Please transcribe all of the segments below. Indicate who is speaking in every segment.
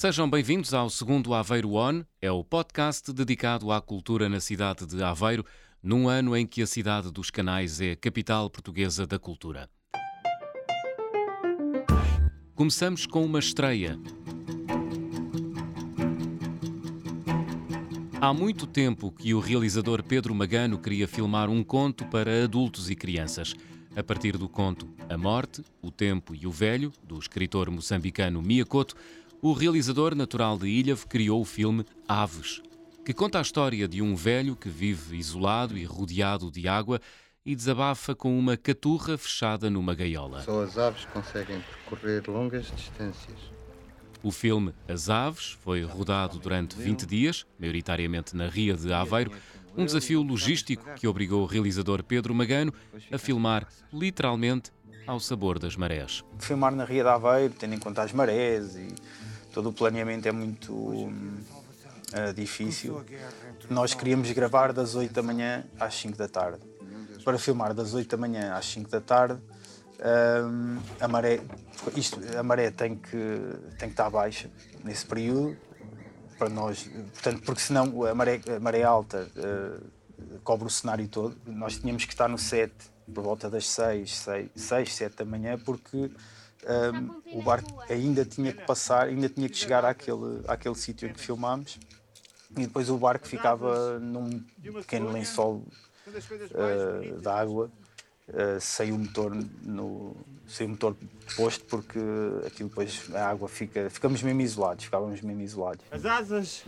Speaker 1: Sejam bem-vindos ao segundo Aveiro On, é o podcast dedicado à cultura na cidade de Aveiro, num ano em que a cidade dos canais é capital portuguesa da cultura. Começamos com uma estreia. Há muito tempo que o realizador Pedro Magano queria filmar um conto para adultos e crianças. A partir do conto A Morte, o Tempo e o Velho, do escritor moçambicano Miyakoto, o realizador natural de Ilhavo criou o filme Aves, que conta a história de um velho que vive isolado e rodeado de água e desabafa com uma caturra fechada numa gaiola.
Speaker 2: Só as aves conseguem percorrer longas distâncias.
Speaker 1: O filme As Aves foi rodado durante 20 dias, maioritariamente na Ria de Aveiro, um desafio logístico que obrigou o realizador Pedro Magano a filmar literalmente ao sabor das marés.
Speaker 3: Filmar na Ria de Aveiro, tendo em conta as marés e todo o planeamento é muito uh, difícil. Nós queríamos gravar das 8 da manhã às 5 da tarde. Para filmar das 8 da manhã às 5 da tarde, uh, a, maré, isto, a maré tem que, tem que estar baixa nesse período, para nós, portanto, porque senão a maré, a maré alta uh, cobre o cenário todo. Nós tínhamos que estar no set por volta das 6, 6, 6 7 da manhã, porque um, o barco ainda tinha que passar, ainda tinha que chegar àquele, àquele sítio em que filmámos. E depois o barco ficava num pequeno lençol uh, de água uh, sem o motor no sem o motor posto porque aquilo depois a água fica ficamos mesmo isolados ficávamos mesmo isolados.
Speaker 4: As asas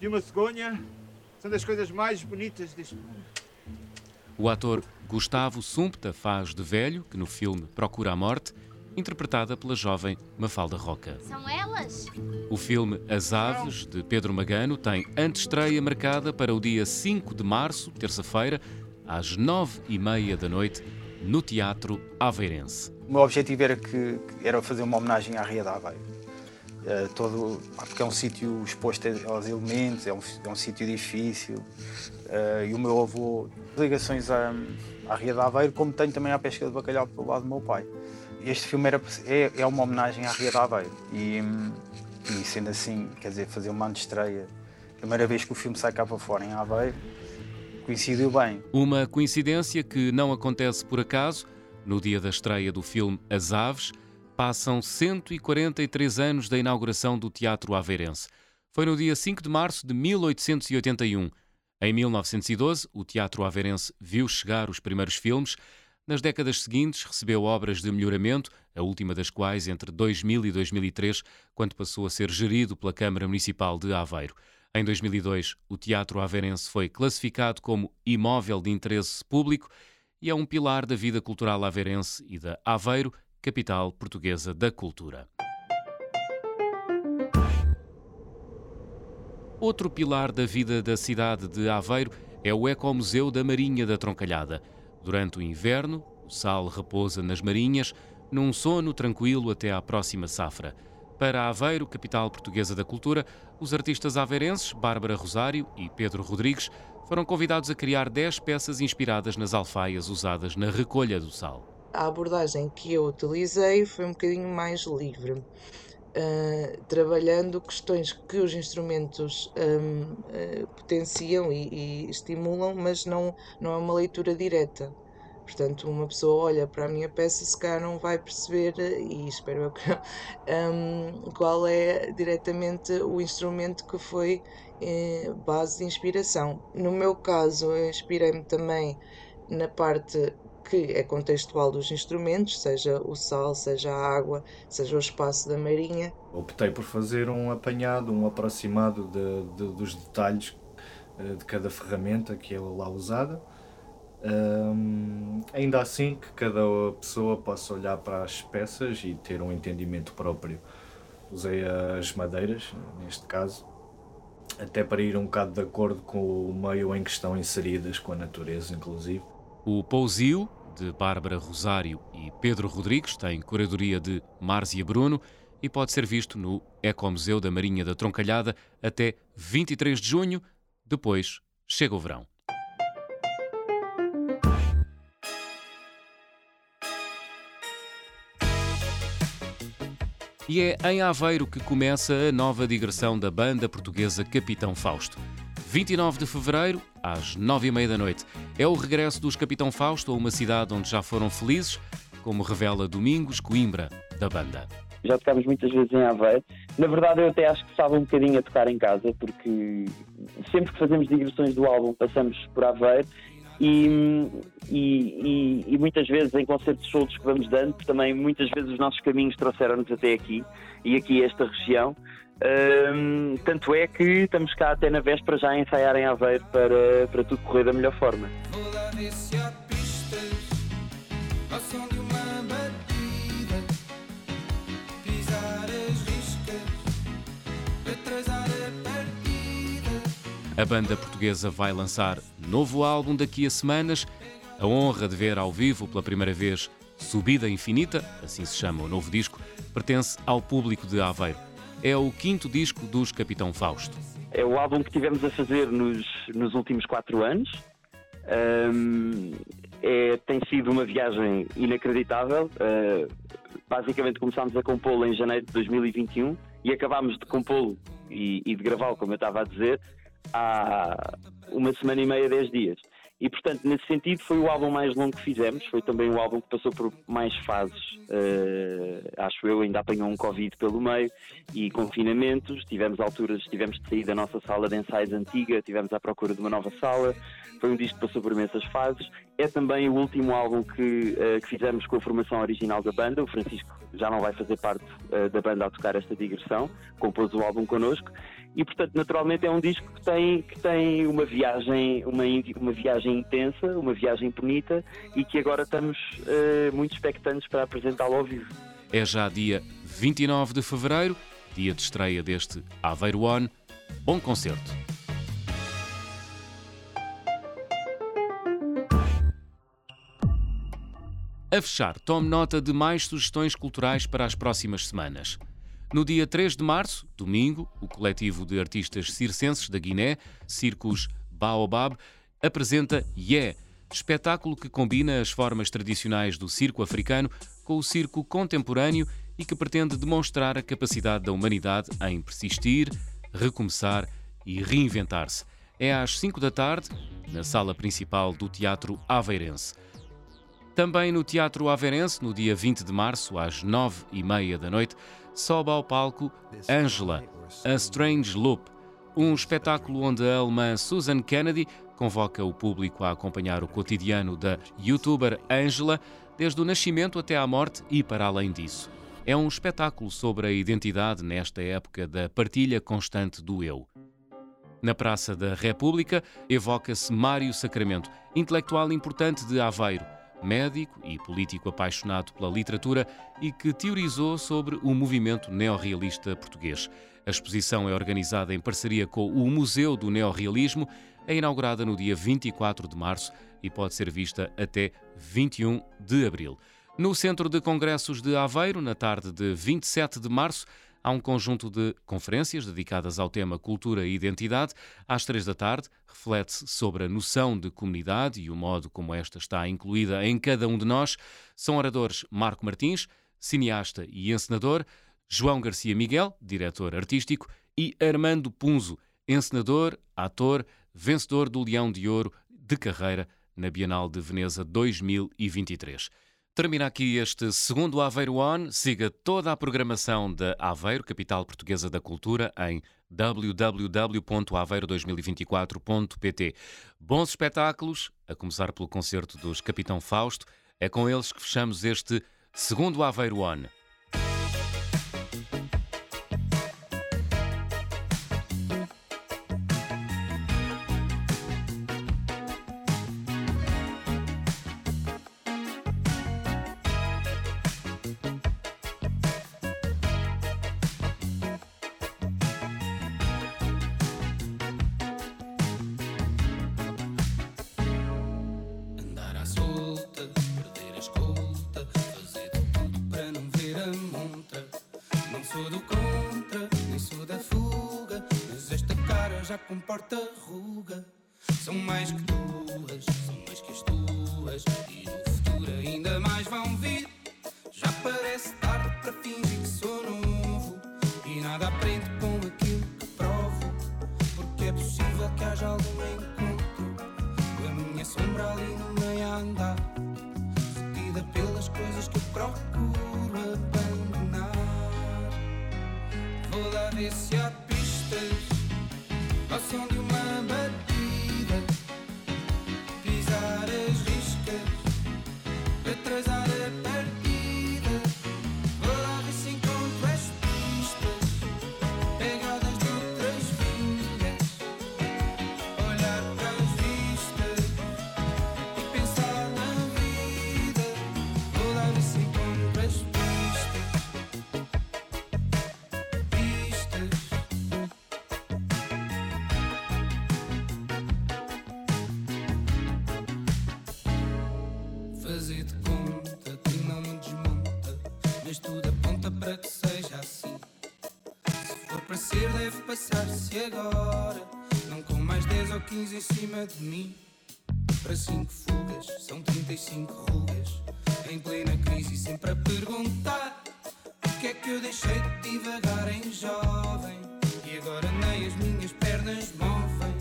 Speaker 4: de uma cegonha são das coisas mais bonitas deste mundo.
Speaker 1: O ator Gustavo Sumpta faz de velho que no filme Procura a Morte interpretada pela jovem Mafalda Roca.
Speaker 5: São elas?
Speaker 1: O filme As Aves, de Pedro Magano, tem antestreia marcada para o dia 5 de março, terça-feira, às nove e meia da noite, no Teatro Aveirense.
Speaker 3: O meu objetivo era, que, era fazer uma homenagem à Ria da Aveiro. Uh, todo, porque é um sítio exposto aos elementos, é um, é um sítio difícil. Uh, e o meu avô, ligações à, à Ria da Aveiro, como tenho também à pesca de bacalhau pelo lado do meu pai este filme era, é, é uma homenagem à Ria de Aveiro. E, e sendo assim, quer dizer, fazer uma antestreia, primeira vez que o filme sai cá para fora em Aveiro, coincidiu bem.
Speaker 1: Uma coincidência que não acontece por acaso. No dia da estreia do filme As Aves, passam 143 anos da inauguração do Teatro Aveirense. Foi no dia 5 de março de 1881. Em 1912, o Teatro Aveirense viu chegar os primeiros filmes. Nas décadas seguintes, recebeu obras de melhoramento, a última das quais entre 2000 e 2003, quando passou a ser gerido pela Câmara Municipal de Aveiro. Em 2002, o Teatro Aveirense foi classificado como imóvel de interesse público e é um pilar da vida cultural aveirense e da Aveiro, capital portuguesa da cultura. Outro pilar da vida da cidade de Aveiro é o Ecomuseu da Marinha da Troncalhada. Durante o inverno, o sal repousa nas marinhas, num sono tranquilo até à próxima safra. Para Aveiro, capital portuguesa da cultura, os artistas aveirenses Bárbara Rosário e Pedro Rodrigues foram convidados a criar 10 peças inspiradas nas alfaias usadas na recolha do sal.
Speaker 6: A abordagem que eu utilizei foi um bocadinho mais livre. Uh, trabalhando questões que os instrumentos um, uh, eh, potenciam e, e, estimulam, mas não, não é uma leitura direta. Portanto, uma pessoa olha para a minha peça, se calhar não vai perceber, e espero eu que um, qual é diretamente o instrumento que foi eh, base de inspiração. No meu caso, eu inspirei-me também na parte que é contextual dos instrumentos, seja o sal, seja a água, seja o espaço da marinha.
Speaker 7: Optei por fazer um apanhado, um aproximado de, de, dos detalhes eh, de cada ferramenta que é lá usada. Um, ainda assim que cada pessoa possa olhar para as peças e ter um entendimento próprio. Usei as madeiras, neste caso, até para ir um bocado de acordo com o meio em que estão inseridas, com a natureza, inclusive.
Speaker 1: O Pousio de Bárbara Rosário e Pedro Rodrigues, tem curadoria de Márzia Bruno e pode ser visto no Ecomuseu da Marinha da Troncalhada até 23 de junho. Depois chega o verão. E é em Aveiro que começa a nova digressão da banda portuguesa Capitão Fausto. 29 de fevereiro, às 9h30 da noite, é o regresso dos Capitão Fausto a uma cidade onde já foram felizes, como revela Domingos Coimbra, da banda.
Speaker 5: Já tocámos muitas vezes em Aveiro. Na verdade, eu até acho que estava um bocadinho a tocar em casa, porque sempre que fazemos digressões do álbum passamos por Aveiro e, e, e, muitas vezes em concertos soltos que vamos dando, também muitas vezes os nossos caminhos trouxeram-nos até aqui e aqui esta região. Um, tanto é que estamos cá até na véspera já a ensaiar em Aveiro para, para tudo correr da melhor forma. Vou lá pistas ao som de uma
Speaker 1: A banda portuguesa vai lançar novo álbum daqui a semanas. A honra de ver ao vivo pela primeira vez Subida Infinita, assim se chama o novo disco, pertence ao público de Aveiro é o quinto disco dos Capitão Fausto.
Speaker 5: É o álbum que tivemos a fazer nos, nos últimos quatro anos. Um, é, tem sido uma viagem inacreditável. Uh, basicamente começámos a compô-lo em janeiro de 2021 e acabámos de compô-lo e, e de gravá-lo, como eu estava a dizer, há uma semana e meia, dez dias. E, portanto, nesse sentido, foi o álbum mais longo que fizemos. Foi também o álbum que passou por mais fases. Uh, acho eu, ainda apanhou um Covid pelo meio e confinamentos. Tivemos alturas, tivemos de sair da nossa sala de ensaios antiga, tivemos à procura de uma nova sala. Foi um disco que passou por imensas fases. É também o último álbum que, uh, que fizemos com a formação original da banda. O Francisco já não vai fazer parte uh, da banda a tocar esta digressão, compôs o álbum connosco e portanto naturalmente é um disco que tem, que tem uma viagem uma, uma viagem intensa, uma viagem bonita e que agora estamos uh, muito expectantes para apresentá-lo ao vivo.
Speaker 1: É já dia 29 de fevereiro, dia de estreia deste Aveiro One. Bom concerto! A fechar, tome nota de mais sugestões culturais para as próximas semanas. No dia 3 de março, domingo, o coletivo de artistas circenses da Guiné, Circos Baobab, apresenta Yeah, espetáculo que combina as formas tradicionais do circo africano com o circo contemporâneo e que pretende demonstrar a capacidade da humanidade em persistir, recomeçar e reinventar-se. É às 5 da tarde, na sala principal do Teatro Aveirense. Também no Teatro Aveirense, no dia 20 de março, às 9 e meia da noite, sobe ao palco Angela, A Strange Loop, um espetáculo onde a alemã Susan Kennedy convoca o público a acompanhar o cotidiano da youtuber Angela desde o nascimento até à morte e para além disso. É um espetáculo sobre a identidade nesta época da partilha constante do eu. Na Praça da República evoca-se Mário Sacramento, intelectual importante de Aveiro, médico e político apaixonado pela literatura e que teorizou sobre o movimento neorrealista português. A exposição é organizada em parceria com o Museu do Neorrealismo, é inaugurada no dia 24 de março e pode ser vista até 21 de abril. No Centro de Congressos de Aveiro, na tarde de 27 de março, há um conjunto de conferências dedicadas ao tema cultura e identidade. Às três da tarde, reflete-se sobre a noção de comunidade e o modo como esta está incluída em cada um de nós. São oradores Marco Martins, cineasta e encenador, João Garcia Miguel, diretor artístico, e Armando Punzo, encenador, ator, vencedor do Leão de Ouro de carreira na Bienal de Veneza 2023. Termina aqui este segundo Aveiro On. Siga toda a programação da Aveiro, capital portuguesa da cultura, em www.aveiro2024.pt. Bons espetáculos, a começar pelo concerto dos Capitão Fausto. É com eles que fechamos este segundo Aveiro On. Cara já comporta ruga. São mais que duas,
Speaker 8: ao som de uma passar-se agora. Não com mais 10 ou 15 em cima de mim. Para 5 fugas, são 35 rugas. Em plena crise, sempre a perguntar: O que é que eu deixei de divagar em jovem? E agora nem as minhas pernas movem.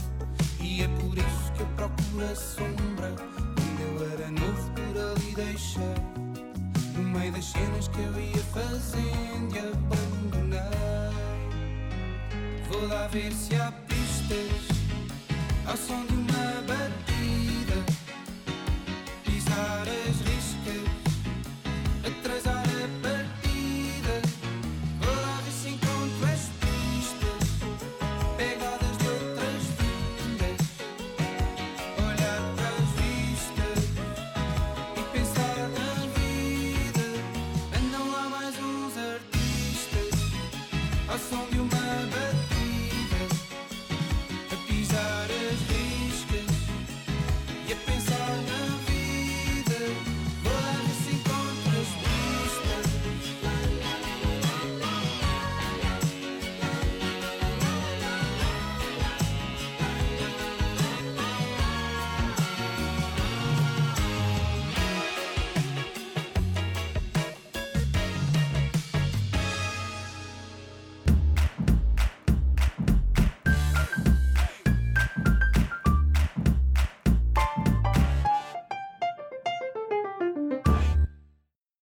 Speaker 8: E é por isso que eu procuro a sombra. Quando eu era novo, por ali deixei. No meio das cenas que eu ia fazendo e abandonei. Lá ver se há pistas ao som de uma bateria.